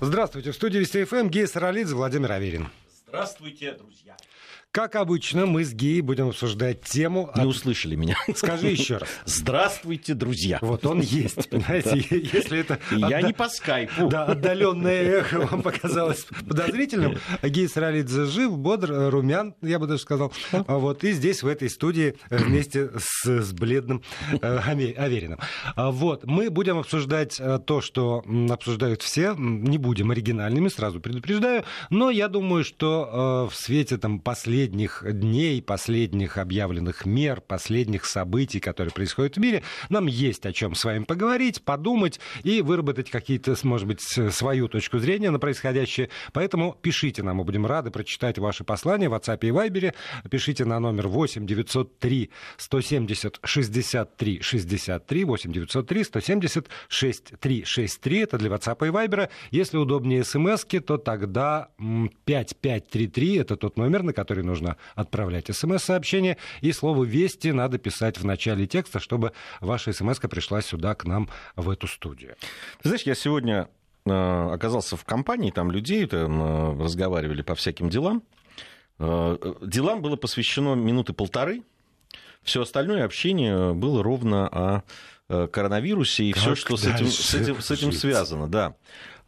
Здравствуйте. В студии Вести ФМ Гея Саралидзе, Владимир Аверин. Здравствуйте, друзья. Как обычно, мы с Геей будем обсуждать тему... Не от... услышали меня. Скажи еще раз. Здравствуйте, друзья. Вот он есть, понимаете, если это... Я не по скайпу. Да, отдаленное эхо вам показалось подозрительным. Гей Саралидзе жив, бодр, румян, я бы даже сказал. А вот и здесь, в этой студии, э, вместе с, с бледным э, Авериным. А вот, мы будем обсуждать э, то, что обсуждают все. Не будем оригинальными, сразу предупреждаю. Но я думаю, что в свете там последних последних дней, последних объявленных мер, последних событий, которые происходят в мире, нам есть о чем с вами поговорить, подумать и выработать какие-то, может быть, свою точку зрения на происходящее. Поэтому пишите нам, мы будем рады прочитать ваши послания в WhatsApp и Viber. Пишите на номер 8 903 170 63 63 8 903 170 63 63. Это для WhatsApp и Viber. Если удобнее смс то тогда 5533 это тот номер, на который нужно отправлять смс-сообщение, и слово «Вести» надо писать в начале текста, чтобы ваша смс пришла сюда, к нам, в эту студию. Ты знаешь, я сегодня э, оказался в компании, там людей там, э, разговаривали по всяким делам. Э, делам было посвящено минуты полторы, все остальное общение было ровно о коронавирусе и все, что с этим, с этим, с этим связано. Да.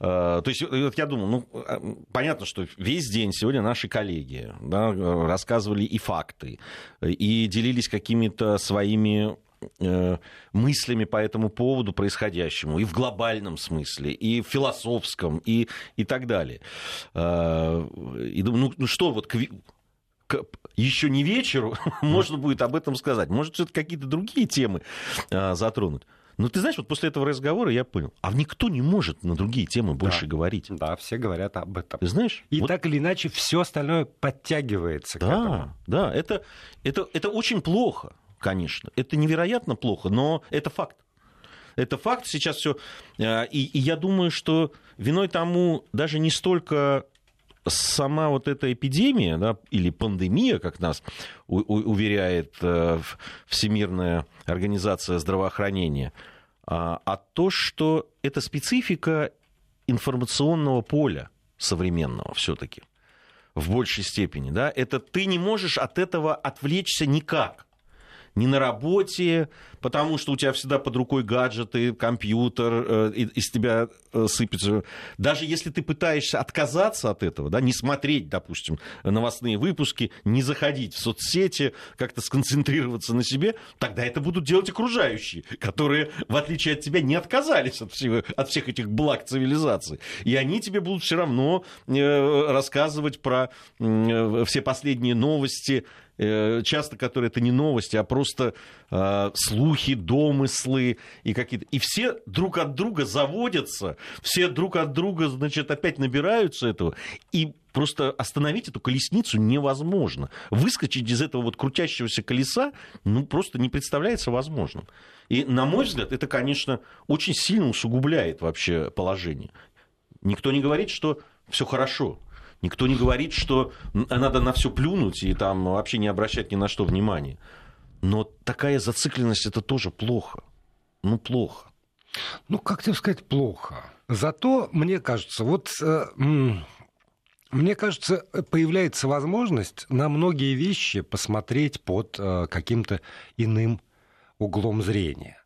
Э, то есть вот я думаю, ну, а, понятно, что весь день сегодня наши коллеги да, рассказывали и факты, и делились какими-то своими э, мыслями по этому поводу происходящему, и в глобальном смысле, и в философском, и, и так далее. Э, и думаю, ну, ну что, вот к, к, еще не вечеру можно будет об этом сказать. Может, все-таки какие-то другие темы затронуть. Но ты знаешь, вот после этого разговора я понял, а никто не может на другие темы больше да. говорить. Да, все говорят об этом. Ты знаешь? И вот... так или иначе все остальное подтягивается да, к этому. Да, это, это, это очень плохо, конечно. Это невероятно плохо, но это факт. Это факт сейчас все. Э, и, и я думаю, что виной тому даже не столько сама вот эта эпидемия, да, или пандемия, как нас у, у, уверяет э, Всемирная организация здравоохранения, а, а то, что это специфика информационного поля современного все-таки в большей степени, да, это ты не можешь от этого отвлечься никак ни на работе, потому что у тебя всегда под рукой гаджеты, компьютер, э, из тебя э, сыпется. Даже если ты пытаешься отказаться от этого, да, не смотреть, допустим, новостные выпуски, не заходить в соцсети, как-то сконцентрироваться на себе, тогда это будут делать окружающие, которые, в отличие от тебя, не отказались от, всего, от всех этих благ цивилизации. И они тебе будут все равно э, рассказывать про все последние новости, часто которые это не новости, а просто э, слухи, домыслы и какие-то. И все друг от друга заводятся, все друг от друга, значит, опять набираются этого. И просто остановить эту колесницу невозможно. Выскочить из этого вот крутящегося колеса, ну, просто не представляется возможным. И, на мой взгляд, это, конечно, очень сильно усугубляет вообще положение. Никто не говорит, что все хорошо. Никто не говорит, что надо на все плюнуть и там вообще не обращать ни на что внимания. Но такая зацикленность это тоже плохо. Ну, плохо. Ну, как тебе сказать, плохо. Зато, мне кажется, вот э, мне кажется, появляется возможность на многие вещи посмотреть под э, каким-то иным углом зрения.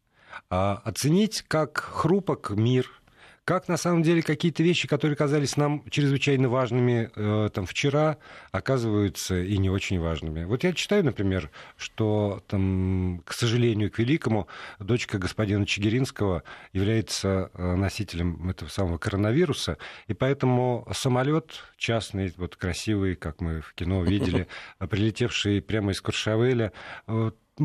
А оценить, как хрупок мир – как на самом деле какие-то вещи, которые казались нам чрезвычайно важными э, там, вчера, оказываются и не очень важными. Вот я читаю, например, что, там, к сожалению, к великому, дочка господина Чигиринского является э, носителем этого самого коронавируса, и поэтому самолет частный, вот красивый, как мы в кино видели, прилетевший прямо из Куршавеля,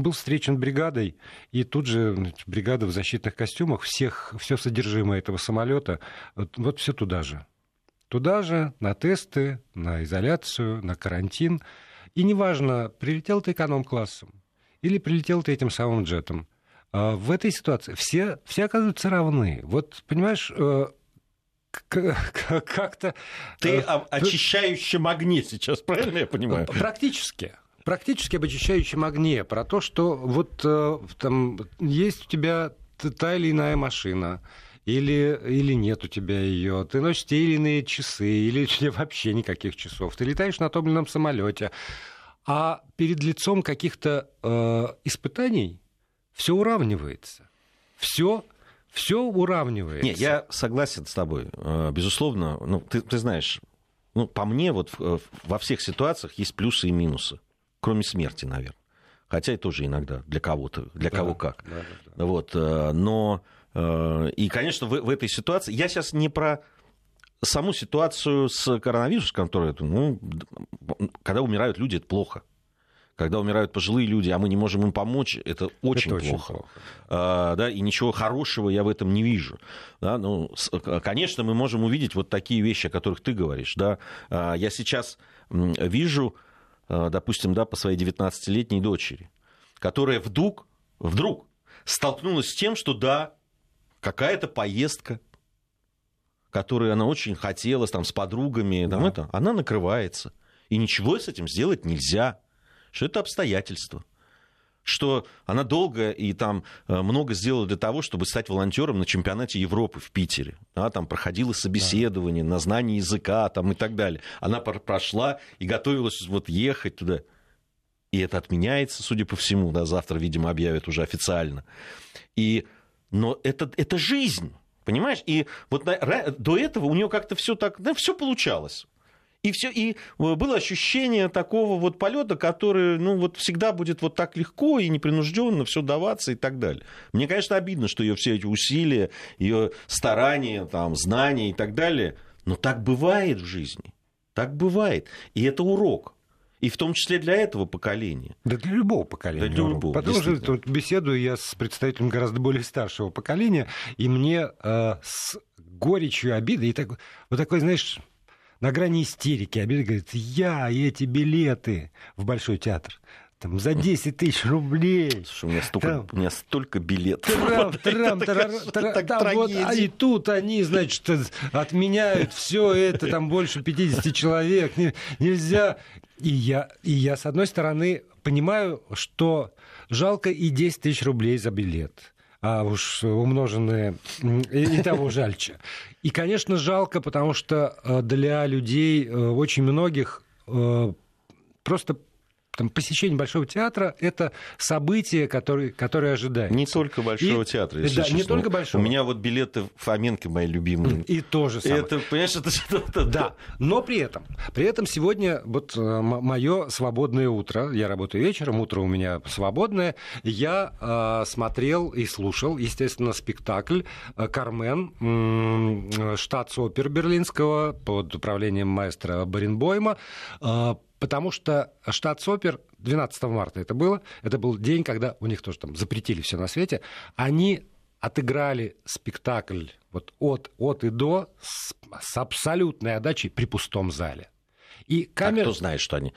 был встречен бригадой, и тут же значит, бригада в защитных костюмах, всех, все содержимое этого самолета, вот, вот все туда же. Туда же, на тесты, на изоляцию, на карантин. И неважно, прилетел ты эконом-классом или прилетел ты этим самым джетом. А в этой ситуации все, все оказываются равны. Вот, понимаешь, э, как-то... Ты э, очищающий магнит сейчас, правильно я понимаю? Практически практически об очищающем огне, про то, что вот э, там есть у тебя та или иная машина, или, или нет у тебя ее, ты носишь те или иные часы, или вообще никаких часов, ты летаешь на топливном самолете, а перед лицом каких-то э, испытаний все уравнивается. Все все уравнивается. Нет, я согласен с тобой. Э, безусловно, ну, ты, ты знаешь, ну, по мне, вот во всех ситуациях есть плюсы и минусы. Кроме смерти, наверное. Хотя и тоже иногда для кого-то, для да, кого как. Да, да, да. Вот, э, но э, и, конечно, в, в этой ситуации я сейчас не про саму ситуацию с коронавирусом, которая, ну, когда умирают люди, это плохо когда умирают пожилые люди, а мы не можем им помочь, это очень это плохо. Очень плохо. А, да, и ничего хорошего я в этом не вижу. Да, ну, конечно, мы можем увидеть вот такие вещи, о которых ты говоришь. Да. А, я сейчас вижу, допустим, да, по своей 19-летней дочери, которая вдруг, вдруг столкнулась с тем, что да, какая-то поездка, которую она очень хотела там, с подругами, да. там, это, она накрывается. И ничего с этим сделать нельзя что это обстоятельства что она долго и там э, много сделала для того, чтобы стать волонтером на чемпионате Европы в Питере. Она там проходила собеседование да. на знание языка там, и так далее. Она прошла и готовилась вот ехать туда. И это отменяется, судя по всему, да, завтра, видимо, объявят уже официально. И, но это, это жизнь, понимаешь? И вот до этого у нее как-то все так, да, все получалось. И все, и э, было ощущение такого вот полета, который, ну, вот всегда будет вот так легко и непринужденно все даваться и так далее. Мне, конечно, обидно, что ее все эти усилия, ее старания, там, знания и так далее, но так бывает в жизни. Так бывает. И это урок. И в том числе для этого поколения. Да для любого поколения. Да для любого, Потому что тут беседую я с представителем гораздо более старшего поколения, и мне э, с горечью обиды, и так, вот такой, знаешь, на грани истерики. Обида говорит, я и эти билеты в Большой театр. Там, за 10 тысяч рублей. Слушай, у меня столько, там, у меня столько билетов. Трам, трам, трам, трам, там вот, а и тут они, значит, отменяют все это, там больше 50 человек. Нельзя. И я, и я, с одной стороны, понимаю, что жалко и 10 тысяч рублей за билет а уж умноженные и, и того жальче. И, конечно, жалко, потому что э, для людей, э, очень многих, э, просто там, посещение Большого театра – это событие, которое, которое ожидается. Не только Большого и, театра, если да, честно. не только Большого. У меня вот билеты Фоменко мои любимые. И то же самое. Это, понимаешь, это что-то... Да, но при этом, при этом сегодня вот э, мое свободное утро, я работаю вечером, утро у меня свободное, я э, смотрел и слушал, естественно, спектакль э, «Кармен», э, штат опер берлинского под управлением маэстро Баренбойма, э, потому что штат Сопер 12 марта это было, это был день, когда у них тоже там запретили все на свете, они отыграли спектакль вот от, от и до с, с абсолютной отдачей при пустом зале. И камера... А кто знает, что они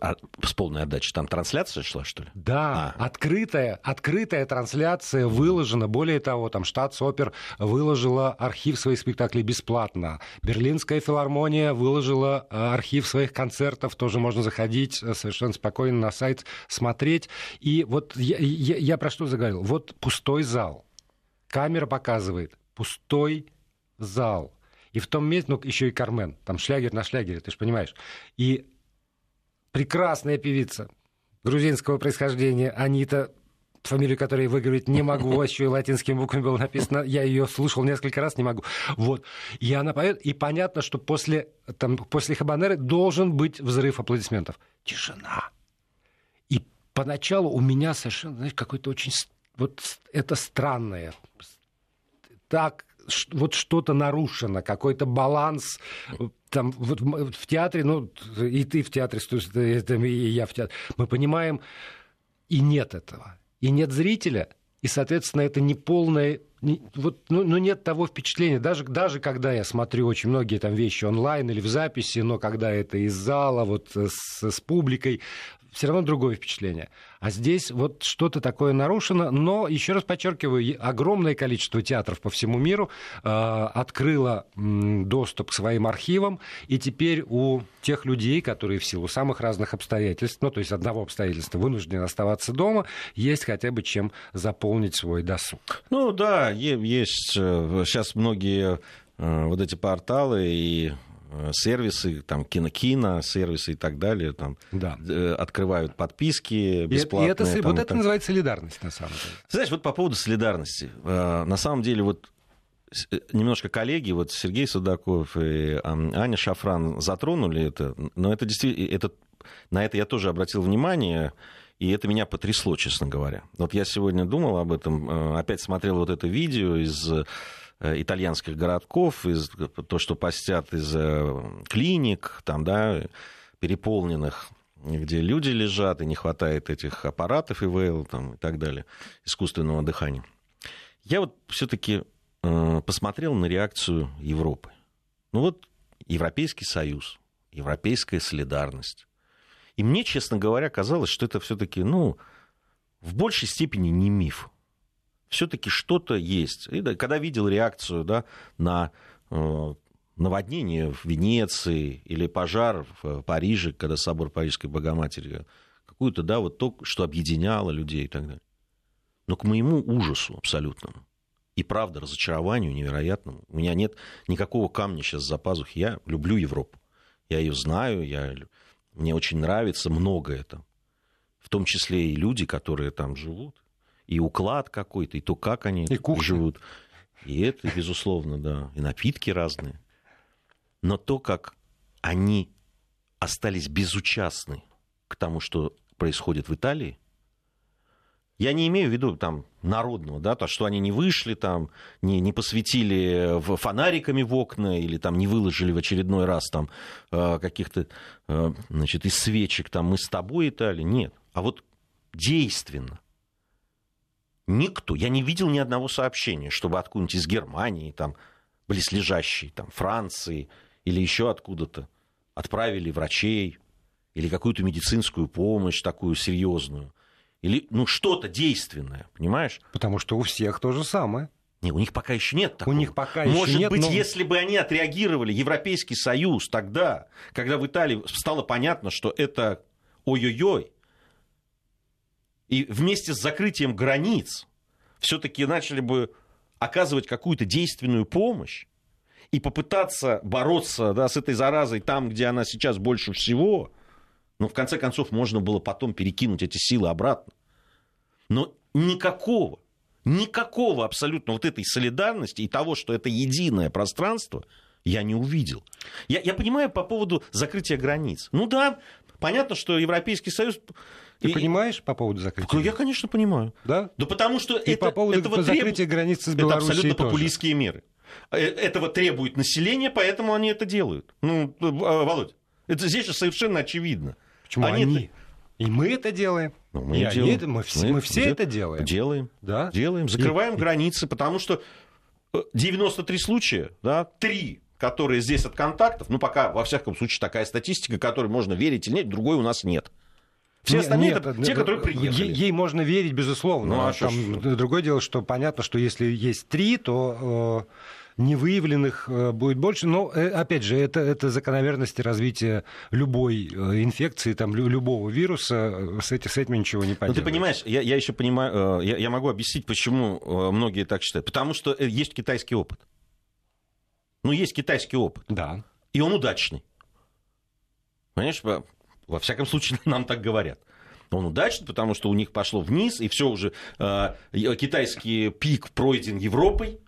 а, с полной отдачей. Там трансляция шла, что ли? Да, а. открытая, открытая трансляция выложена. Более того, там штат Сопер выложила архив своих спектаклей бесплатно. Берлинская филармония выложила э, архив своих концертов. Тоже можно заходить э, совершенно спокойно на сайт, смотреть. И вот я, я, я про что заговорил? Вот пустой зал. Камера показывает пустой зал. И в том месте, ну, еще и Кармен, там шлягер на шлягере, ты же понимаешь. И прекрасная певица грузинского происхождения Анита фамилию которой выговорить не могу, еще и латинскими буквами было написано, я ее слушал несколько раз, не могу. Вот. И она поет, и понятно, что после, там, после Хабанеры должен быть взрыв аплодисментов. Тишина. И поначалу у меня совершенно, знаешь, какой-то очень... Вот это странное. Так вот что-то нарушено, какой-то баланс там вот в театре, ну и ты в театре, и я в театре, мы понимаем, и нет этого, и нет зрителя, и, соответственно, это не полное вот, ну, ну, нет того впечатления, даже, даже когда я смотрю очень многие там вещи онлайн или в записи, но когда это из зала, вот с, с публикой, все равно другое впечатление. А здесь вот что-то такое нарушено, но, еще раз подчеркиваю, огромное количество театров по всему миру э, открыло э, доступ к своим архивам, и теперь у тех людей, которые в силу самых разных обстоятельств, ну, то есть одного обстоятельства вынуждены оставаться дома, есть хотя бы чем заполнить свой досуг. Ну да, есть сейчас э, многие э, вот эти порталы и сервисы, там, кино-кино, сервисы и так далее, там, да. Э, открывают подписки бесплатные. И это, там, вот это так... называется солидарность, на самом деле. Знаешь, вот по поводу солидарности. Э, на самом деле, вот немножко коллеги, вот Сергей Судаков и Аня Шафран затронули это, но это действительно, это, на это я тоже обратил внимание, и это меня потрясло, честно говоря. Вот я сегодня думал об этом, опять смотрел вот это видео из Э, итальянских городков, из, то, что постят из э, клиник, там, да, переполненных, где люди лежат, и не хватает этих аппаратов ИВЛ там, и так далее, искусственного дыхания. Я вот все-таки э, посмотрел на реакцию Европы. Ну вот Европейский Союз, европейская солидарность. И мне, честно говоря, казалось, что это все-таки, ну, в большей степени не миф все-таки что-то есть. И, да, когда видел реакцию да, на э, наводнение в Венеции или пожар в Париже, когда собор Парижской Богоматери, какую-то, да, вот то, что объединяло людей и так далее. Но к моему ужасу абсолютному и, правда, разочарованию невероятному, у меня нет никакого камня сейчас за пазухи. Я люблю Европу. Я ее знаю, я, мне очень нравится много это. В том числе и люди, которые там живут и уклад какой-то, и то, как они и живут. И это, безусловно, да, и напитки разные. Но то, как они остались безучастны к тому, что происходит в Италии, я не имею в виду там народного, да, то, что они не вышли там, не, не посветили фонариками в окна или там не выложили в очередной раз там э, каких-то, э, значит, из свечек там мы с тобой Италия, нет. А вот действенно Никто. Я не видел ни одного сообщения, чтобы откуда-нибудь из Германии, там, близлежащей, там, Франции или еще откуда-то отправили врачей или какую-то медицинскую помощь такую серьезную. Или, ну, что-то действенное, понимаешь? Потому что у всех то же самое. Не, у них пока еще нет такого. У них пока Может еще нет, быть, но... если бы они отреагировали, Европейский Союз тогда, когда в Италии стало понятно, что это ой-ой-ой, и вместе с закрытием границ все-таки начали бы оказывать какую-то действенную помощь и попытаться бороться да, с этой заразой там, где она сейчас больше всего, ну, в конце концов, можно было потом перекинуть эти силы обратно. Но никакого, никакого абсолютно вот этой солидарности и того, что это единое пространство, я не увидел. Я, я понимаю по поводу закрытия границ. Ну да, понятно, что Европейский Союз ты и... понимаешь по поводу закрытия? Я, конечно, понимаю. Да? Да потому что и это, по поводу этого закрытия треб... границы с Белоруссией Это абсолютно тоже. популистские меры. Э, этого требует население, поэтому они это делают. Ну, э, а, Володь, это здесь же совершенно очевидно. Почему они? они? Это... И мы это делаем. Ну, мы, и делаем. Это, мы, мы, мы все это делаем. Делаем. Да? Делаем. Закрываем и... границы, потому что 93 э, случая, да, 3 которые здесь от контактов, ну, пока, во всяком случае, такая статистика, которой можно верить или нет, другой у нас нет. Все остальные нет, это те, которые приехали. Ей, ей можно верить, безусловно. Ну, а Там что? другое дело, что понятно, что если есть три, то э, невыявленных э, будет больше. Но, э, опять же, это, это закономерности развития любой э, инфекции, там, любого вируса. С, эти, с этим ничего не поделаешь. Ну, ты понимаешь, я, я еще понимаю, я, я могу объяснить, почему многие так считают. Потому что есть китайский опыт. Ну, есть китайский опыт. Да. И он удачный. Понимаешь, во всяком случае, нам так говорят. Он удачный, потому что у них пошло вниз, и все уже э, китайский пик пройден Европой,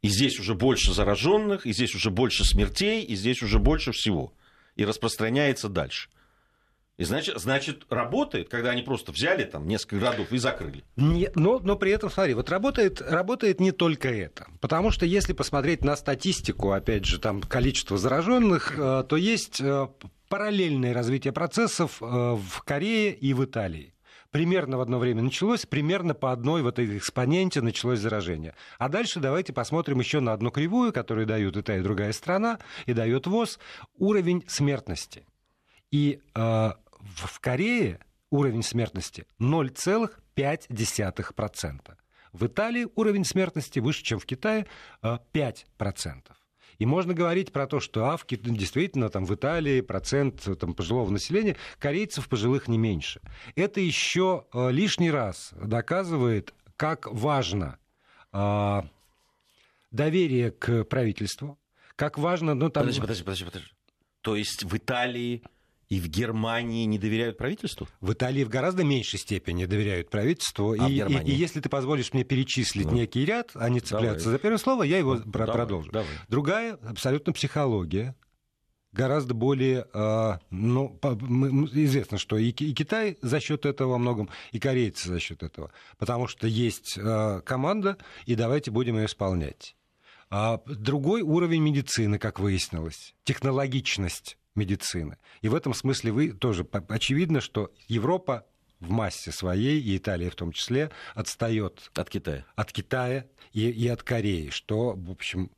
и здесь уже больше зараженных, и здесь уже больше смертей, и здесь уже больше всего. И распространяется дальше. И значит, значит, работает, когда они просто взяли там несколько городов и закрыли. Не, но, но при этом, смотри, вот работает, работает не только это. Потому что если посмотреть на статистику, опять же, там количество зараженных, э, то есть э, параллельное развитие процессов э, в Корее и в Италии. Примерно в одно время началось, примерно по одной в этой экспоненте началось заражение. А дальше давайте посмотрим еще на одну кривую, которую дают и та, и другая страна, и дает ВОЗ, уровень смертности. И э, в Корее уровень смертности 0,5%. В Италии уровень смертности выше, чем в Китае, 5%. И можно говорить про то, что а, в, действительно там, в Италии процент там, пожилого населения, корейцев пожилых не меньше. Это еще э, лишний раз доказывает, как важно э, доверие к правительству, как важно... Ну, там... Подожди, подожди, подожди, подожди. То есть в Италии и в Германии не доверяют правительству? В Италии в гораздо меньшей степени доверяют правительству. А и, и, и если ты позволишь мне перечислить ну. некий ряд, а не цепляться давай. за первое слово, я его давай, продолжу. Давай. Другая абсолютно психология гораздо более, э, ну, известно, что и, Китай за счет этого во многом, и корейцы за счет этого, потому что есть э, команда, и давайте будем ее исполнять. А другой уровень медицины, как выяснилось, технологичность медицины. И в этом смысле вы тоже очевидно, что Европа в массе своей, и Италия в том числе, отстает от Китая, от Китая и, и от Кореи, что, в общем,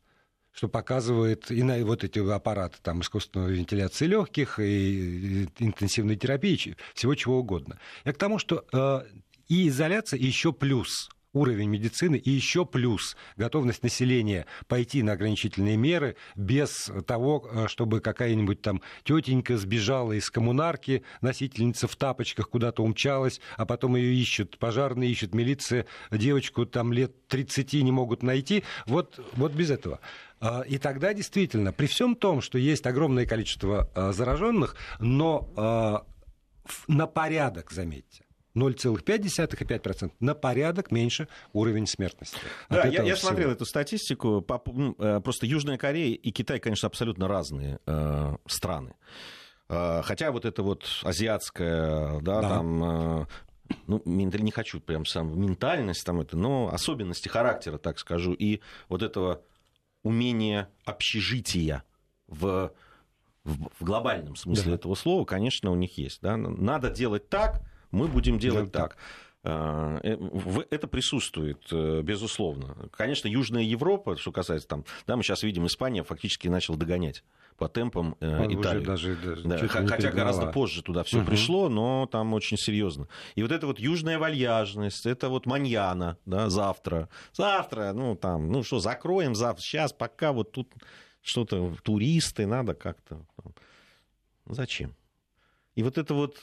что показывает и на вот эти аппараты там, искусственной вентиляции легких, и, интенсивной терапии, всего чего угодно. Я к тому, что э, и изоляция, и еще плюс уровень медицины и еще плюс готовность населения пойти на ограничительные меры без того, э, чтобы какая-нибудь там тетенька сбежала из коммунарки, носительница в тапочках куда-то умчалась, а потом ее ищут, пожарные ищут, милиция, девочку там лет 30 не могут найти. Вот, вот без этого. А, и тогда действительно, при всем том, что есть огромное количество а, зараженных, но а, на порядок, заметьте, 0,5 и 5%, на порядок меньше уровень смертности. Да, я, я смотрел эту статистику. Э, просто Южная Корея и Китай, конечно, абсолютно разные э, страны. Э, хотя вот это вот азиатская, да, да. там э, ну, не хочу прям сам ментальность там это, но особенности характера, так скажу, и вот этого умения общежития в, в, в глобальном смысле да. этого слова, конечно, у них есть. Да? Надо делать так, мы будем делать так. А, э, это присутствует, э, безусловно. Конечно, Южная Европа, что касается там, да, мы сейчас видим, Испания фактически начала догонять по темпам э, Италии. Даже, даже да, хотя гораздо позже туда все угу. пришло, но там очень серьезно. И вот эта вот южная вальяжность, это вот маньяна, да, завтра. Завтра, ну там, ну что, закроем завтра, сейчас пока вот тут что-то, туристы, надо как-то. Зачем? И вот это вот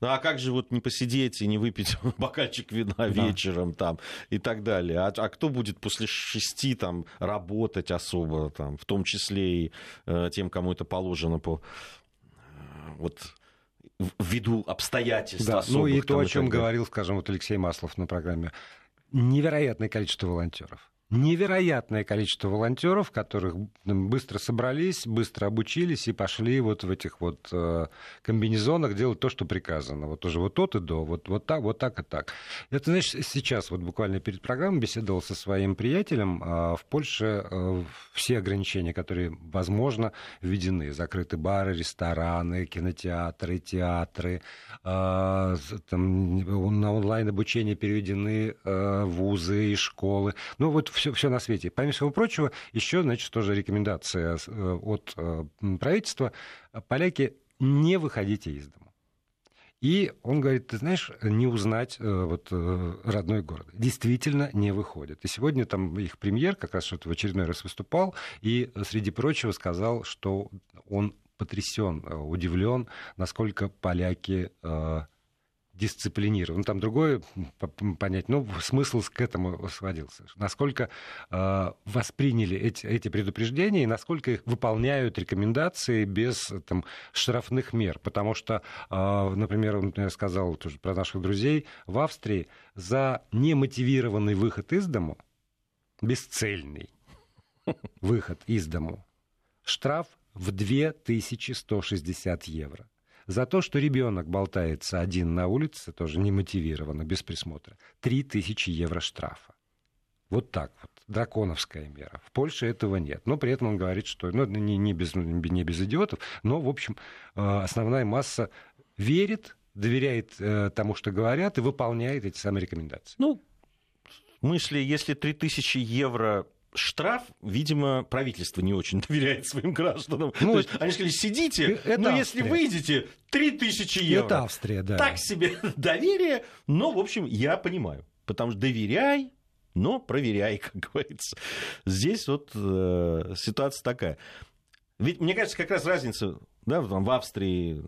ну а как же вот не посидеть и не выпить бокальчик вина да. вечером там и так далее? А, а кто будет после шести там работать особо, там, в том числе и э, тем, кому это положено по э, вот ввиду обстоятельств да, особых, Ну и то, о чем говорил, скажем, вот Алексей Маслов на программе. Невероятное количество волонтеров невероятное количество волонтеров, которых быстро собрались, быстро обучились и пошли вот в этих вот э, комбинезонах делать то, что приказано. Вот уже вот от и до, вот, вот так, вот так и так. Это, знаешь, сейчас вот буквально перед программой беседовал со своим приятелем. А в Польше э, все ограничения, которые, возможно, введены. Закрыты бары, рестораны, кинотеатры, театры. Э, там, на онлайн-обучение переведены вузы и школы. Ну вот все, все на свете. Помимо всего прочего, еще, значит, тоже рекомендация э, от э, правительства. Поляки, не выходите из дома. И он говорит, ты знаешь, не узнать э, вот, родной город. Действительно не выходит. И сегодня там их премьер как раз что-то в очередной раз выступал, и, среди прочего, сказал, что он потрясен, удивлен, насколько поляки дисциплинирован. Там другое понять, ну, смысл к этому сводился. Насколько э, восприняли эти, эти предупреждения и насколько их выполняют рекомендации без там, штрафных мер. Потому что, э, например, он я сказал тоже про наших друзей, в Австрии за немотивированный выход из дому, бесцельный выход из дому, штраф в 2160 евро. За то, что ребенок болтается один на улице, тоже немотивированно, без присмотра, 3000 евро штрафа. Вот так вот. Драконовская мера. В Польше этого нет. Но при этом он говорит, что ну, не, не, без, не без идиотов, но, в общем, э, основная масса верит, доверяет э, тому, что говорят, и выполняет эти самые рекомендации. Ну, мысли, если 3000 евро штраф, видимо, правительство не очень доверяет своим гражданам. Ну, То есть они сказали, сидите, это но Австрия. если выйдете, 3000 евро. Это Австрия, да. Так себе доверие, но, в общем, я понимаю. Потому что доверяй, но проверяй, как говорится. Здесь вот э, ситуация такая. Ведь, мне кажется, как раз разница да, там, в Австрии,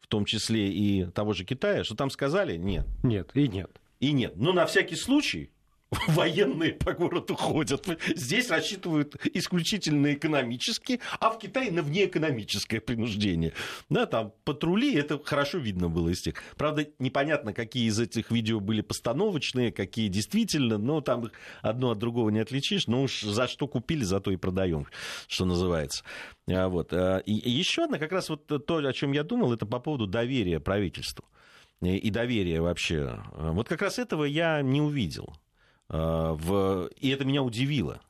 в том числе и того же Китая, что там сказали нет. Нет, и нет. И нет. Но на всякий случай военные по городу ходят. Здесь рассчитывают исключительно экономически, а в Китае на внеэкономическое принуждение. Да, там патрули, это хорошо видно было из тех. Правда, непонятно, какие из этих видео были постановочные, какие действительно, но там одно от другого не отличишь. Но уж за что купили, зато и продаем, что называется. А вот. А, и еще одна, как раз вот то, о чем я думал, это по поводу доверия правительству и доверия вообще. Вот как раз этого я не увидел. Э, в... И это меня удивило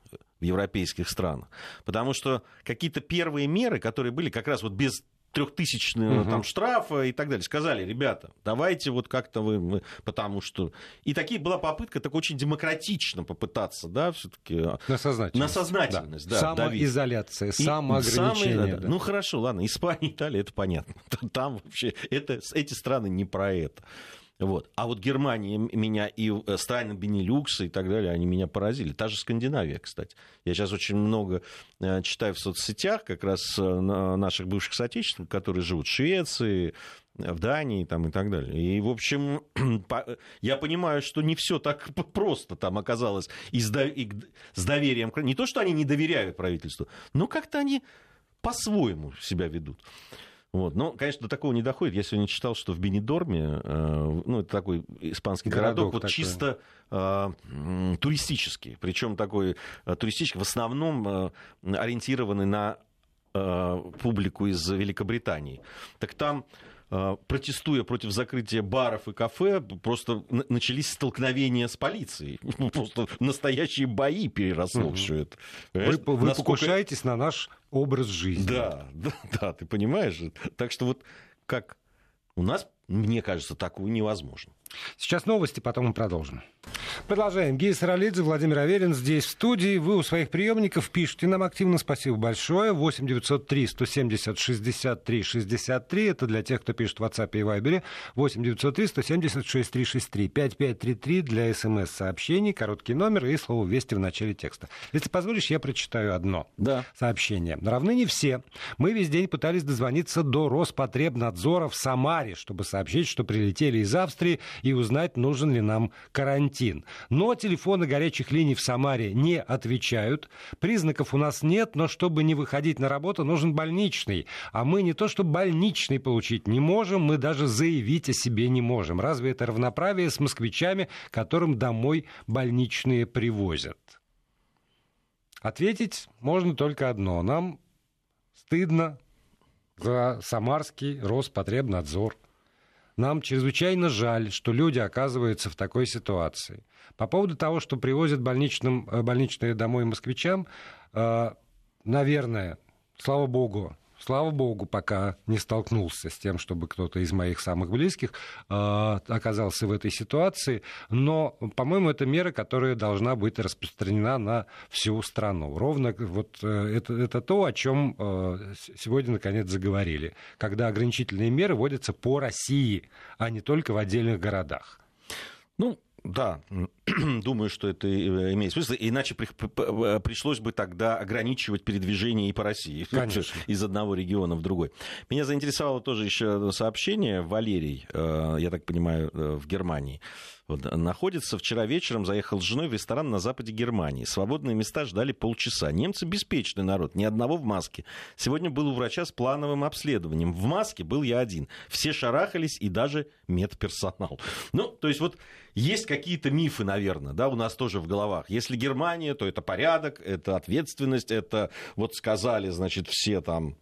в европейских странах. Потому что какие-то первые меры, которые были как раз вот без трехтысячного угу. там штрафа и так далее. Сказали, ребята, давайте вот как-то вы, потому что... И такие была попытка так очень демократично попытаться, да, все таки На сознательность. На сознательность, да. да Самоизоляция, самоограничение. Самое, да, да. Ну, хорошо, ладно, Испания, Италия, это понятно. Там вообще, это, эти страны не про это. Вот. А вот Германия меня и э, страны Бенилюкса и так далее, они меня поразили. Та же Скандинавия, кстати. Я сейчас очень много э, читаю в соцсетях как раз э, наших бывших соотечественников, которые живут в Швеции, в Дании там, и так далее. И, в общем, я понимаю, что не все так просто там оказалось и с, доверием. Не то, что они не доверяют правительству, но как-то они по-своему себя ведут. Вот. Но, конечно, до такого не доходит. Я сегодня читал, что в Бенедорме, э, ну, это такой испанский городок, городок вот такой. чисто э, туристический, причем такой э, туристический, в основном э, ориентированный на публику из Великобритании. Так там протестуя против закрытия баров и кафе, просто начались столкновения с полицией. Просто настоящие бои переросло все это. Вы, вы Насколько... покушаетесь на наш образ жизни. Да, да, да, ты понимаешь. Так что вот как у нас, мне кажется, такого невозможно. Сейчас новости, потом мы продолжим. Продолжаем. Гея Саралидзе, Владимир Аверин здесь в студии. Вы у своих приемников пишите нам активно. Спасибо большое. 8 903 170 63 63. Это для тех, кто пишет в WhatsApp и Viber. 8 903 170 6363. 5533 для смс-сообщений, короткий номер и слово «Вести» в начале текста. Если позволишь, я прочитаю одно да. сообщение. Равны не все. Мы весь день пытались дозвониться до Роспотребнадзора в Самаре, чтобы сообщить, что прилетели из Австрии и узнать, нужен ли нам карантин. Но телефоны горячих линий в Самаре не отвечают. Признаков у нас нет, но чтобы не выходить на работу, нужен больничный. А мы не то, что больничный получить не можем, мы даже заявить о себе не можем. Разве это равноправие с москвичами, которым домой больничные привозят? Ответить можно только одно. Нам стыдно за самарский Роспотребнадзор. Нам чрезвычайно жаль, что люди оказываются в такой ситуации. По поводу того, что привозят больничным, э, больничные домой москвичам, э, наверное, слава богу, слава богу, пока не столкнулся с тем, чтобы кто-то из моих самых близких э, оказался в этой ситуации. Но, по-моему, это мера, которая должна быть распространена на всю страну. Ровно вот э, это, это то, о чем э, сегодня наконец заговорили, когда ограничительные меры вводятся по России, а не только в отдельных городах. Ну, да, думаю, что это э, имеет смысл. Иначе при, э, пришлось бы тогда ограничивать передвижение и по России. Конечно. Из одного региона в другой. Меня заинтересовало тоже еще сообщение. Валерий, э, я так понимаю, в Германии вот, находится. Вчера вечером заехал с женой в ресторан на западе Германии. Свободные места ждали полчаса. Немцы беспечный народ, ни одного в маске. Сегодня был у врача с плановым обследованием. В маске был я один. Все шарахались и даже медперсонал. Ну, то есть вот есть какие-то мифы, наверное, да, у нас тоже в головах. Если Германия, то это порядок, это ответственность, это вот сказали, значит, все там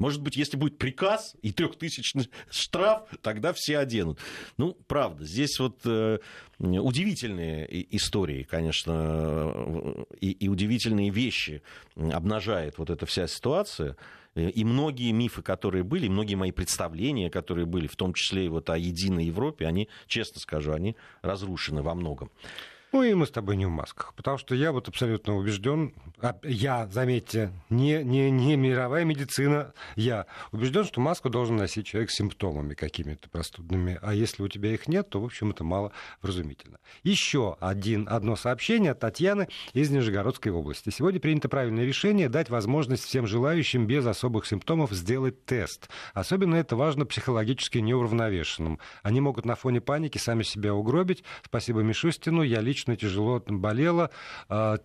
может быть, если будет приказ и трехтысячный штраф, тогда все оденут. Ну, правда, здесь вот э, удивительные истории, конечно, и, и удивительные вещи обнажает вот эта вся ситуация. И многие мифы, которые были, многие мои представления, которые были, в том числе и вот о единой Европе, они, честно скажу, они разрушены во многом. Ну и мы с тобой не в масках, потому что я вот абсолютно убежден, а, я, заметьте, не, не, не мировая медицина, я убежден, что маску должен носить человек с симптомами какими-то простудными, а если у тебя их нет, то, в общем, это мало вразумительно. Еще один, одно сообщение от Татьяны из Нижегородской области. Сегодня принято правильное решение дать возможность всем желающим без особых симптомов сделать тест. Особенно это важно психологически неуравновешенным. Они могут на фоне паники сами себя угробить. Спасибо Мишустину, я лично лично тяжело болела,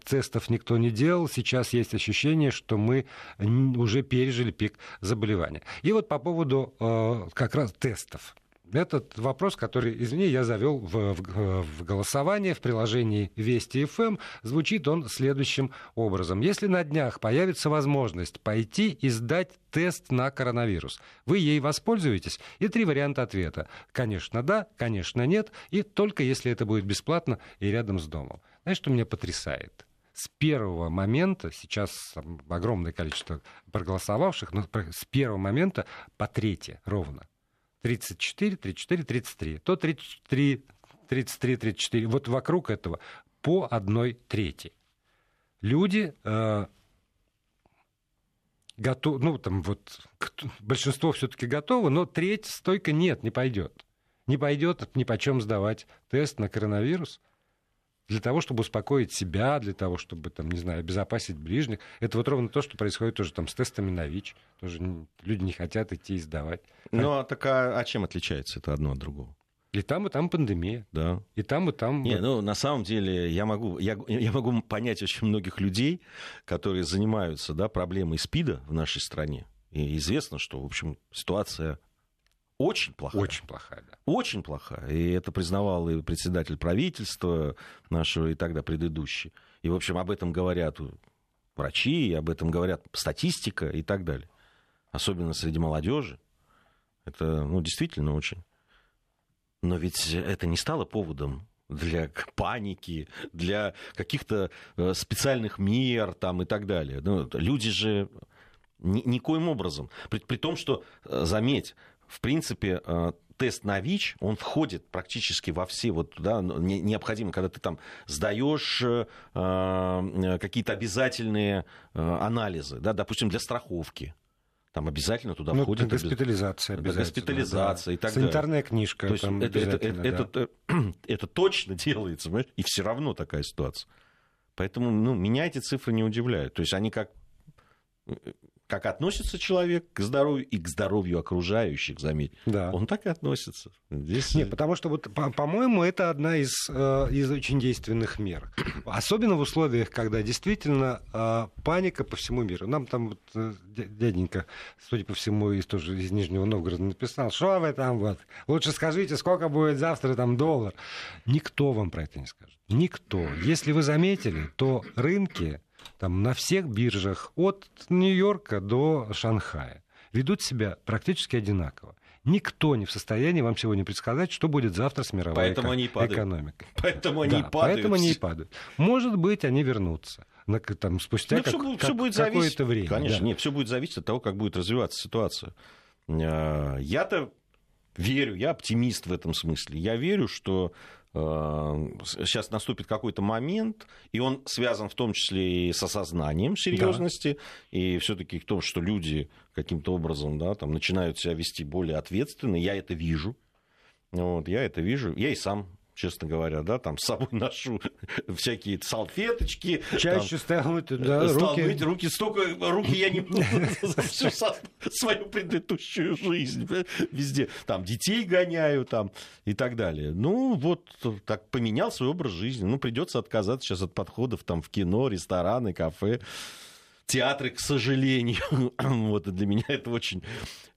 тестов никто не делал. Сейчас есть ощущение, что мы уже пережили пик заболевания. И вот по поводу а, как раз тестов. Этот вопрос, который, извини, я завел в, в, в голосование в приложении Вести ФМ, эм. звучит он следующим образом. Если на днях появится возможность пойти и сдать тест на коронавирус, вы ей воспользуетесь? И три варианта ответа. Конечно, да, конечно, нет, и только если это будет бесплатно и рядом с домом. Знаешь, что меня потрясает? с первого момента, сейчас огромное количество проголосовавших, но с первого момента по третье ровно 34, 34, 33. То 33, 33, 34. Вот вокруг этого по одной трети. Люди э, готовы, ну, там вот большинство все-таки готовы, но треть стойка нет, не пойдет. Не пойдет ни почем сдавать тест на коронавирус для того, чтобы успокоить себя, для того, чтобы, там, не знаю, обезопасить ближних. Это вот ровно то, что происходит тоже там с тестами на ВИЧ. Тоже люди не хотят идти и сдавать. Ну, а так а, а чем отличается это одно от другого? И там, и там пандемия. Да. И там, и там. Не, ну, на самом деле, я могу, я, я могу понять очень многих людей, которые занимаются да, проблемой СПИДа в нашей стране. И известно, что, в общем, ситуация очень плохая. Очень плохая, да. Очень плохая. И это признавал и председатель правительства нашего, и тогда предыдущий. И, в общем, об этом говорят врачи, и об этом говорят статистика и так далее. Особенно среди молодежи. Это, ну, действительно очень. Но ведь это не стало поводом для паники, для каких-то э, специальных мер там, и так далее. Ну, люди же ни, никоим образом. При, при том, что, э, заметь, в принципе, э, тест на ВИЧ, он входит практически во все вот, да, необходимые, когда ты там сдаешь э, э, какие-то обязательные анализы, да, допустим, для страховки. Там обязательно туда ну, входит... Госпитализация обязательно. Госпитализация да. и так Санитарная далее. книжка То есть там это, это, это, да. это, это точно делается, понимаешь? И все равно такая ситуация. Поэтому ну, меня эти цифры не удивляют. То есть они как как относится человек к здоровью и к здоровью окружающих, заметь. Да. Он так и относится. Здесь... Нет, потому что, вот, по-моему, это одна из, э, из очень действенных мер. Особенно в условиях, когда действительно э, паника по всему миру. Нам там вот, э, дяденька, судя по всему, из, тоже из Нижнего Новгорода написал, что вы там вот, лучше скажите, сколько будет завтра там доллар. Никто вам про это не скажет. Никто. Если вы заметили, то рынки там, на всех биржах от Нью-Йорка до Шанхая ведут себя практически одинаково. Никто не в состоянии вам сегодня предсказать, что будет завтра с мировой поэтому эко- они экономикой. Поэтому они да, и падают. Поэтому они и падают. Может быть, они вернутся на, там, спустя ну, как, все, как, все будет какое-то зависеть, время. Конечно, да. нет, все будет зависеть от того, как будет развиваться ситуация. А, я-то верю, я оптимист в этом смысле. Я верю, что сейчас наступит какой-то момент, и он связан в том числе и с осознанием серьезности, да. и все-таки в том, что люди каким-то образом да, там, начинают себя вести более ответственно. Я это вижу. Вот, я это вижу. Я и сам честно говоря, да, там с собой ношу всякие салфеточки. Чаще стал мыть, да, стал руки. мыть руки. Столько руки я не за всю свою предыдущую жизнь. Везде. Там детей гоняю там и так далее. Ну, вот так поменял свой образ жизни. Ну, придется отказаться сейчас от подходов там в кино, рестораны, кафе театры, к сожалению. вот для меня это очень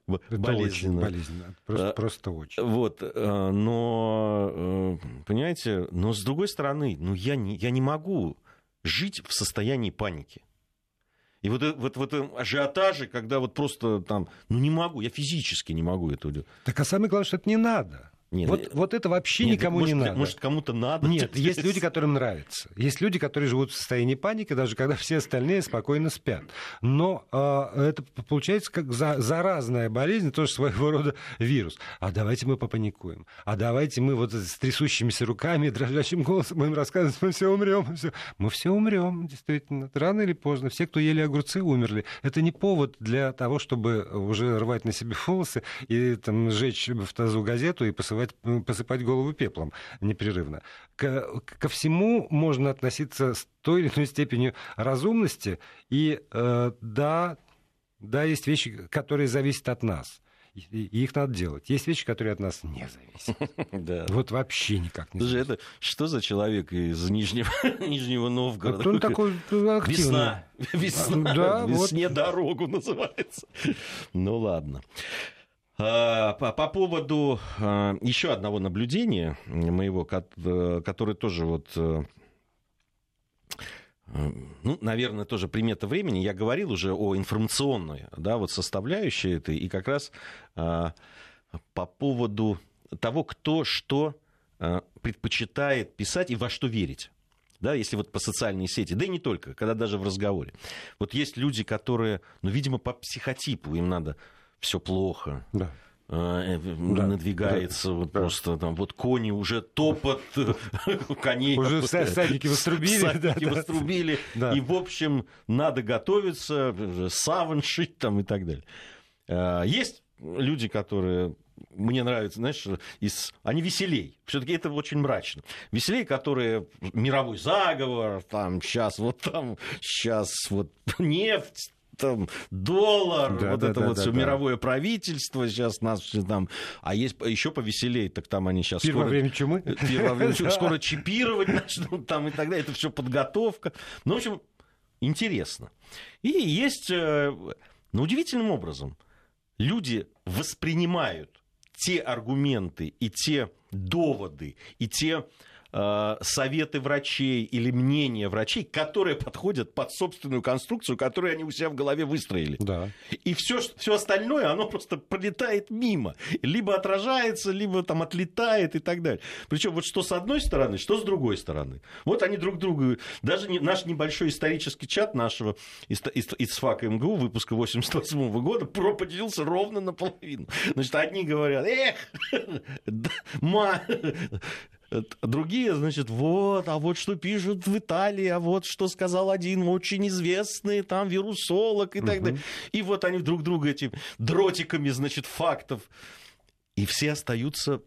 это болезненно. Очень болезненно. Просто, а, просто очень. Вот, э, но, э, понимаете, но с другой стороны, ну я не, я не могу жить в состоянии паники. И вот, э, вот в этом ажиотаже, когда вот просто там, ну не могу, я физически не могу этого делать. Так а самое главное, что это не надо. Нет, вот, вот это вообще нет, никому может, не надо. Может, кому-то надо. Нет, есть люди, которым нравится. Есть люди, которые живут в состоянии паники, даже когда все остальные спокойно спят. Но э, это получается как за, заразная болезнь, тоже своего рода вирус. А давайте мы попаникуем. А давайте мы вот с трясущимися руками, дрожащим голосом будем рассказывать, мы все умрем. Мы все, мы все умрем, действительно. Рано или поздно. Все, кто ели огурцы, умерли. Это не повод для того, чтобы уже рвать на себе волосы и там, сжечь в тазу газету и посылать посыпать, посыпать голову пеплом непрерывно. К, ко всему можно относиться с той или иной степенью разумности, и э, да, да, есть вещи, которые зависят от нас. И их надо делать. Есть вещи, которые от нас не зависят. Да. Вот вообще никак не Слушай, это что за человек из Нижнего, Нижнего Новгорода? Он такой активный. Весна. Весна. Да, Весне вот. дорогу называется. Ну ладно. А, по, по поводу а, еще одного наблюдения моего, э, которое тоже вот э, э, ну, наверное, тоже примета времени. Я говорил уже о информационной да, вот составляющей этой, и как раз а, по поводу того, кто что предпочитает писать и во что верить. Да, если вот по социальной сети, да и не только, когда даже в разговоре. Вот есть люди, которые, ну, видимо, по психотипу им надо все плохо. Да а, э, да, надвигается да, вот да. просто там вот кони уже топот коней уже в садике вострубили да, вострубили да. и в общем надо готовиться саван шить там и так далее а, есть люди которые мне нравится, знаешь, из... они веселей. Все-таки это очень мрачно. Веселей, которые мировой заговор, там сейчас вот там сейчас вот нефть, там доллар, да, вот да, это да, вот да, все да. мировое правительство сейчас нас там, а есть еще повеселее, так там они сейчас Пир скоро... время чумы? Пир во время чумы, скоро чипировать начнут там и так далее, это все подготовка. Ну, в общем, интересно. И есть, э, ну, удивительным образом, люди воспринимают те аргументы и те доводы и те советы врачей или мнения врачей, которые подходят под собственную конструкцию, которую они у себя в голове выстроили. Да. И все, все остальное, оно просто пролетает мимо. Либо отражается, либо там отлетает и так далее. Причем вот что с одной стороны, что с другой стороны. Вот они друг другу... Даже не, наш небольшой исторический чат нашего из, из, из ФАК МГУ выпуска 88 года поделился ровно наполовину. Значит, одни говорят, эх, ма, Другие, значит, вот, а вот что пишут в Италии, а вот что сказал один очень известный там вирусолог и угу. так далее. И вот они друг друга этими дротиками, значит, фактов. И все остаются...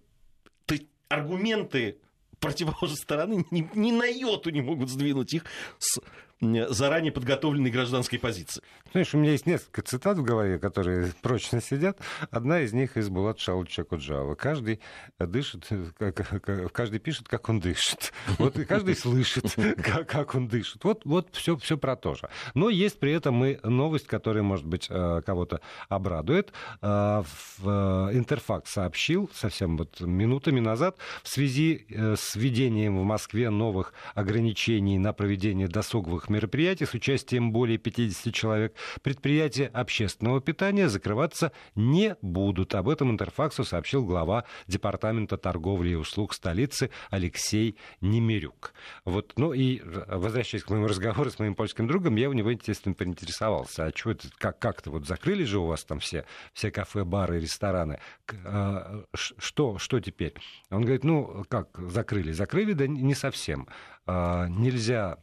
Аргументы противоположной стороны ни, ни на йоту не могут сдвинуть их с заранее подготовленной гражданской позиции. Знаешь, у меня есть несколько цитат в голове, которые прочно сидят. Одна из них из Булат Шаулча Куджава. Каждый дышит, как, каждый пишет, как он дышит. Вот и каждый слышит, как, как он дышит. Вот, вот все, все про то же. Но есть при этом и новость, которая, может быть, э, кого-то обрадует. Э, э, Интерфакс сообщил совсем вот минутами назад в связи с введением в Москве новых ограничений на проведение досуговых мероприятий с участием более 50 человек предприятия общественного питания закрываться не будут. Об этом Интерфаксу сообщил глава Департамента торговли и услуг столицы Алексей Немирюк. Вот, ну и возвращаясь к моему разговору с моим польским другом, я у него, естественно, поинтересовался, а что это, как, как-то вот закрыли же у вас там все, все кафе, бары, рестораны, а, что, что теперь? Он говорит, ну, как закрыли? Закрыли, да не совсем. А, нельзя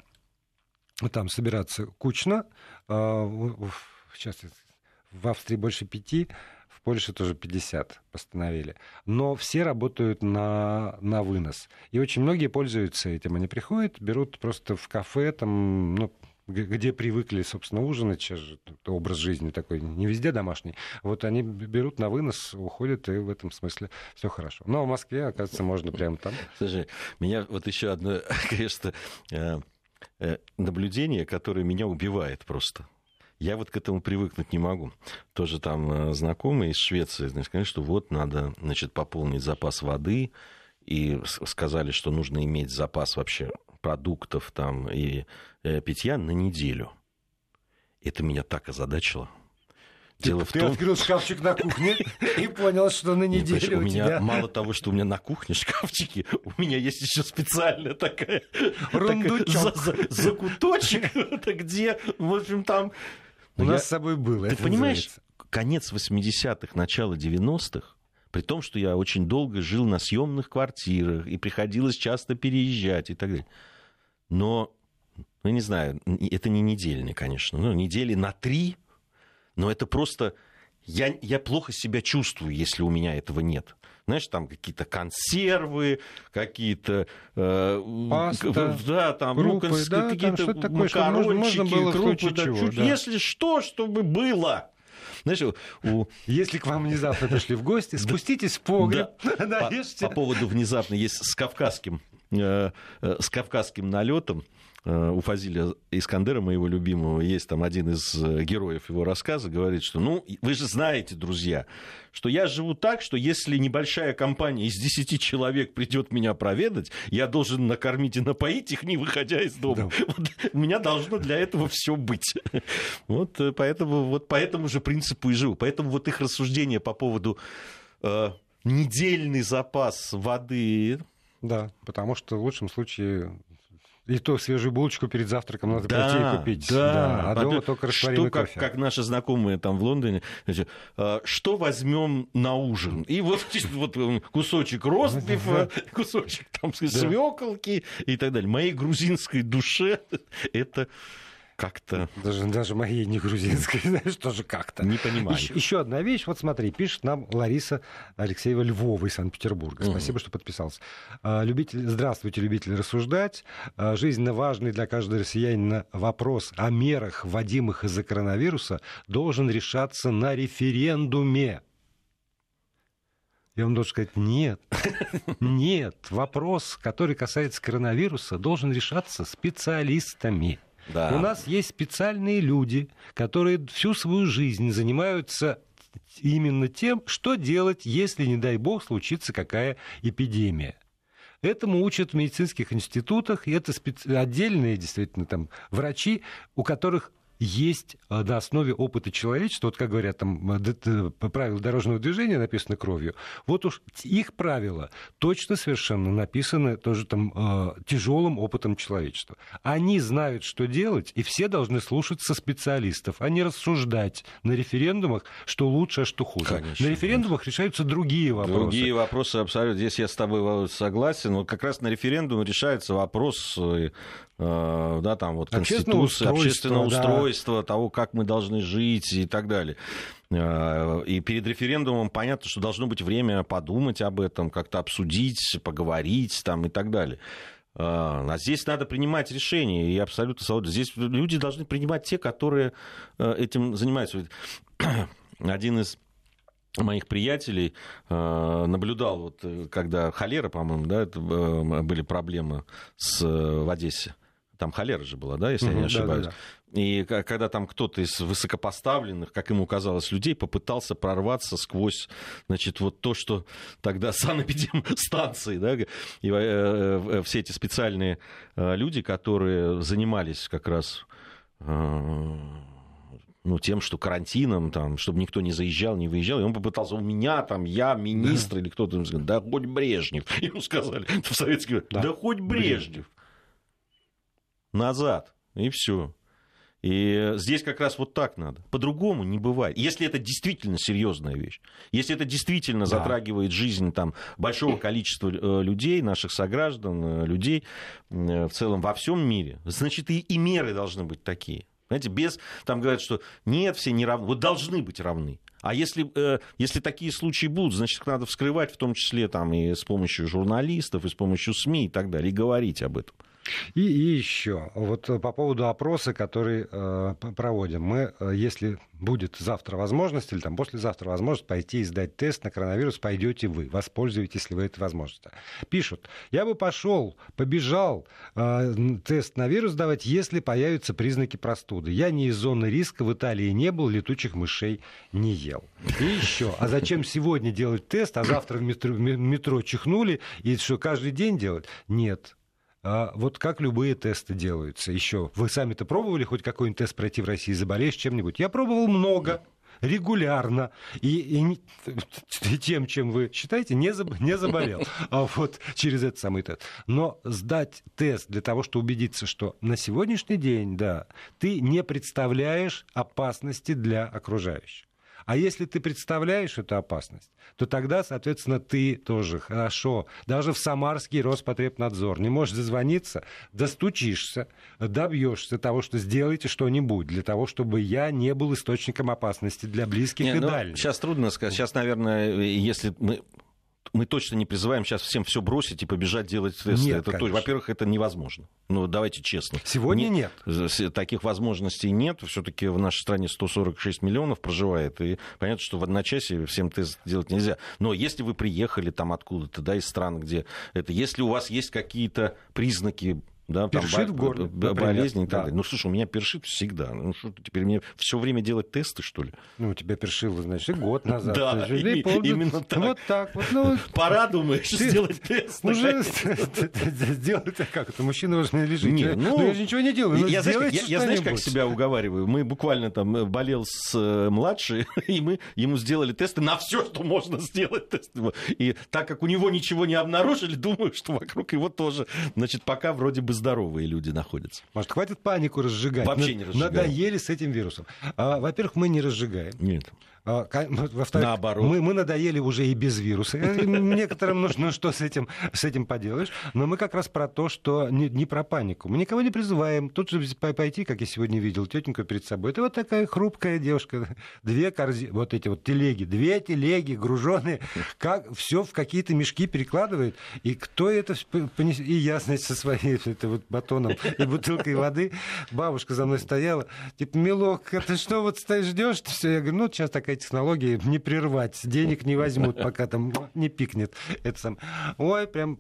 там собираться кучно. А, сейчас в Австрии больше пяти, в Польше тоже 50 постановили. Но все работают на, на вынос. И очень многие пользуются этим. Они приходят, берут просто в кафе, там, ну, где привыкли, собственно, ужинать, сейчас же образ жизни такой, не везде домашний. Вот они берут на вынос, уходят, и в этом смысле все хорошо. Но в Москве, оказывается, можно прямо там. Слушай, меня вот еще одно, конечно, э, наблюдение, которое меня убивает просто. Я вот к этому привыкнуть не могу. Тоже там э, знакомые из Швеции, значит, сказали, что вот надо значит, пополнить запас воды, и сказали, что нужно иметь запас вообще продуктов там и э, питья на неделю. Это меня так озадачило. Дело ты, в том... открыл шкафчик на кухне и понял, что на неделю у, у меня мало того, что у меня на кухне шкафчики, у меня есть еще специальная такая... Рундучок. закуточек, где, в общем, там... У нас с собой было. Ты понимаешь, конец 80-х, начало 90-х, при том, что я очень долго жил на съемных квартирах и приходилось часто переезжать и так далее. Но, ну, не знаю, это не недельный, конечно, ну, недели на три, но это просто... Я, я плохо себя чувствую, если у меня этого нет. Знаешь, там какие-то консервы, какие-то... Э, Паста, да, там, крупы, ну, да, какие-то там такое, макарончики, можно было крупы. Да, чего, чуть, да. Если что, чтобы было. Знаешь, у... Если к вам внезапно пришли в гости, спуститесь в погреб, нарежьте. По, поводу внезапно есть с кавказским, с кавказским налетом Э, у Фазиля Искандера, моего любимого, есть там один из э, героев его рассказа, говорит, что, ну, вы же знаете, друзья, что я живу так, что если небольшая компания из 10 человек придет меня проведать, я должен накормить и напоить их, не выходя из дома. Да. Вот, у меня должно для этого все быть. Вот э, поэтому, вот по этому же принципу и живу. Поэтому вот их рассуждения по поводу э, недельный запас воды да, потому что в лучшем случае и то свежую булочку перед завтраком надо да, пойти и купить. Да, да. А дома только растворимый что, кофе. Как, как наши знакомые там в Лондоне, значит, а, что возьмем на ужин? И вот, вот кусочек ростбифа, кусочек там свеколки и так далее. Моей грузинской душе это как-то... Даже, даже моей не грузинской, знаешь, тоже как-то. Не понимаю. Еще, еще одна вещь, вот смотри, пишет нам Лариса Алексеева Львова из Санкт-Петербурга. Спасибо, mm что подписался. А, любитель, здравствуйте, любители рассуждать. А, жизненно важный для каждого россиянина вопрос о мерах, вводимых из-за коронавируса, должен решаться на референдуме. Я вам должен сказать, нет, нет, вопрос, который касается коронавируса, должен решаться специалистами. Да. У нас есть специальные люди, которые всю свою жизнь занимаются именно тем, что делать, если, не дай бог, случится какая эпидемия. Этому учат в медицинских институтах, и это специ... отдельные действительно там врачи, у которых есть э, на основе опыта человечества, вот как говорят, там э, правила дорожного движения написаны кровью, вот уж их правила точно совершенно написаны тоже там э, тяжелым опытом человечества. Они знают, что делать, и все должны слушаться специалистов, а не рассуждать на референдумах, что лучше, а что хуже. Конечно. На референдумах решаются другие вопросы. Другие вопросы абсолютно. Здесь я с тобой согласен. Вот как раз на референдуме решается вопрос да, там вот Конституция, общественного устройства, устройства, того, как мы должны жить и так далее. Э, и перед референдумом понятно, что должно быть время подумать об этом, как-то обсудить, поговорить там, и так далее. Э, а здесь надо принимать решения, и абсолютно свободно. Здесь люди должны принимать те, которые э, этим занимаются. Один из моих приятелей наблюдал, вот, когда холера, по-моему, да, это были проблемы с, в Одессе. Там холера же была, да, если угу, я не ошибаюсь. Да, да, да. И когда там кто-то из высокопоставленных, как ему казалось, людей попытался прорваться сквозь, значит, вот то, что тогда санэпидемстанции, да, и э, э, все эти специальные э, люди, которые занимались как раз ну, тем, что карантином, там, чтобы никто не заезжал, не выезжал. И он попытался, у меня там, я министр, да. или кто-то, да хоть Брежнев. Ему сказали в советский да, да хоть Брежнев. Брежнев. Назад. И все. И здесь как раз вот так надо. По-другому не бывает. Если это действительно серьезная вещь, если это действительно да. затрагивает жизнь там, большого количества э, людей, наших сограждан, э, людей э, в целом во всем мире, значит и, и меры должны быть такие. Знаете, без, там говорят, что нет, все не равны. Вот должны быть равны. А если, если такие случаи будут, значит, их надо вскрывать, в том числе там, и с помощью журналистов, и с помощью СМИ и так далее, и говорить об этом. И, и еще, вот э, по поводу опроса, который э, проводим. Мы, э, если будет завтра возможность, или там послезавтра возможность пойти и сдать тест на коронавирус, пойдете вы, воспользуетесь ли вы этой возможностью. Пишут, я бы пошел, побежал э, тест на вирус давать, если появятся признаки простуды. Я не из зоны риска, в Италии не был, летучих мышей не ел. И еще, а зачем сегодня делать тест, а завтра в метро, в метро чихнули, и что, каждый день делать? Нет. А вот как любые тесты делаются еще? Вы сами-то пробовали хоть какой-нибудь тест пройти в России, заболеешь чем-нибудь? Я пробовал много. регулярно и, и, тем, чем вы считаете, не, заб, не заболел а вот через этот самый тест. Но сдать тест для того, чтобы убедиться, что на сегодняшний день, да, ты не представляешь опасности для окружающих. А если ты представляешь эту опасность, то тогда, соответственно, ты тоже хорошо, даже в Самарский Роспотребнадзор не можешь дозвониться, достучишься, добьешься того, что сделайте что-нибудь для того, чтобы я не был источником опасности для близких не, и ну, дальних. Сейчас трудно сказать. Сейчас, наверное, если мы мы точно не призываем сейчас всем все бросить и побежать делать тесты. Нет, это, то, во-первых, это невозможно. Ну, давайте честно. Сегодня не, нет. Таких возможностей нет. Все-таки в нашей стране 146 миллионов проживает. И понятно, что в одночасье всем тест делать нельзя. Но если вы приехали там откуда-то, да, из стран, где это... Если у вас есть какие-то признаки да, першит там, в горле, болезни и так далее. Ну, слушай, у меня першит всегда. Ну, что теперь мне все время делать тесты, что ли? Ну, у тебя першило, значит, год назад. Да, именно так. Вот так вот. Ну, Пора, думаешь, сделать тест. Уже сделать, а как это? Мужчина уже не лежит. Не, ну, ну, я же ничего не делаю. Ну, я, знаешь, я, знаешь, как себя уговариваю? Мы буквально там э, болел с э, младшей, и мы ему сделали тесты на все, что можно сделать тесты. И так как у него ничего не обнаружили, думаю, что вокруг его тоже. Значит, пока вроде бы здоровые люди находятся. Может, хватит панику разжигать? Вообще не разжигаем. Надоели с этим вирусом. А, во-первых, мы не разжигаем. Нет. А, во-вторых, Наоборот. Мы, мы надоели уже и без вируса. Э, некоторым нужно, что с этим, с этим поделаешь. Но мы как раз про то, что не, не про панику. Мы никого не призываем. Тут же пойти, как я сегодня видел, тетенька перед собой. Это вот такая хрупкая девушка. Две корзины, вот эти вот телеги. Две телеги груженные. Как все в какие-то мешки перекладывает. И кто это понесет? И я, значит, со своей это вот батоном и бутылкой воды. Бабушка за мной стояла. Типа, милок, ты что вот стоишь, ждешь? Все. Я говорю, ну, сейчас такая технология, не прервать, денег не возьмут, пока там не пикнет. Это сам. Ой, прям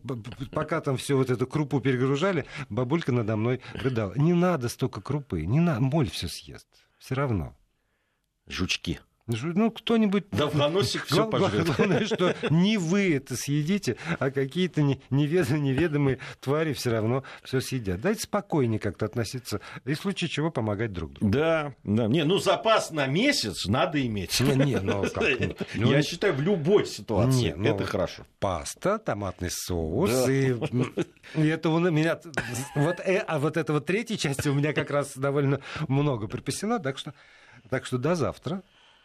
пока там все вот эту крупу перегружали, бабулька надо мной рыдала. Не надо столько крупы, не надо, моль все съест. Все равно. Жучки. Ну, кто-нибудь... Давноносик все пожрет. Главное, что не вы это съедите, а какие-то неведомые твари все равно все съедят. Дайте спокойнее как-то относиться и в случае чего помогать друг другу. Да, да. Не, ну запас на месяц надо иметь. Не, не, ну как? Ну, Я считаю, в любой ситуации не, ну, это хорошо. Паста, томатный соус да. и, и это у меня... Вот, э, а вот это вот третьей части у меня как раз довольно много припасено, так что, так что до завтра.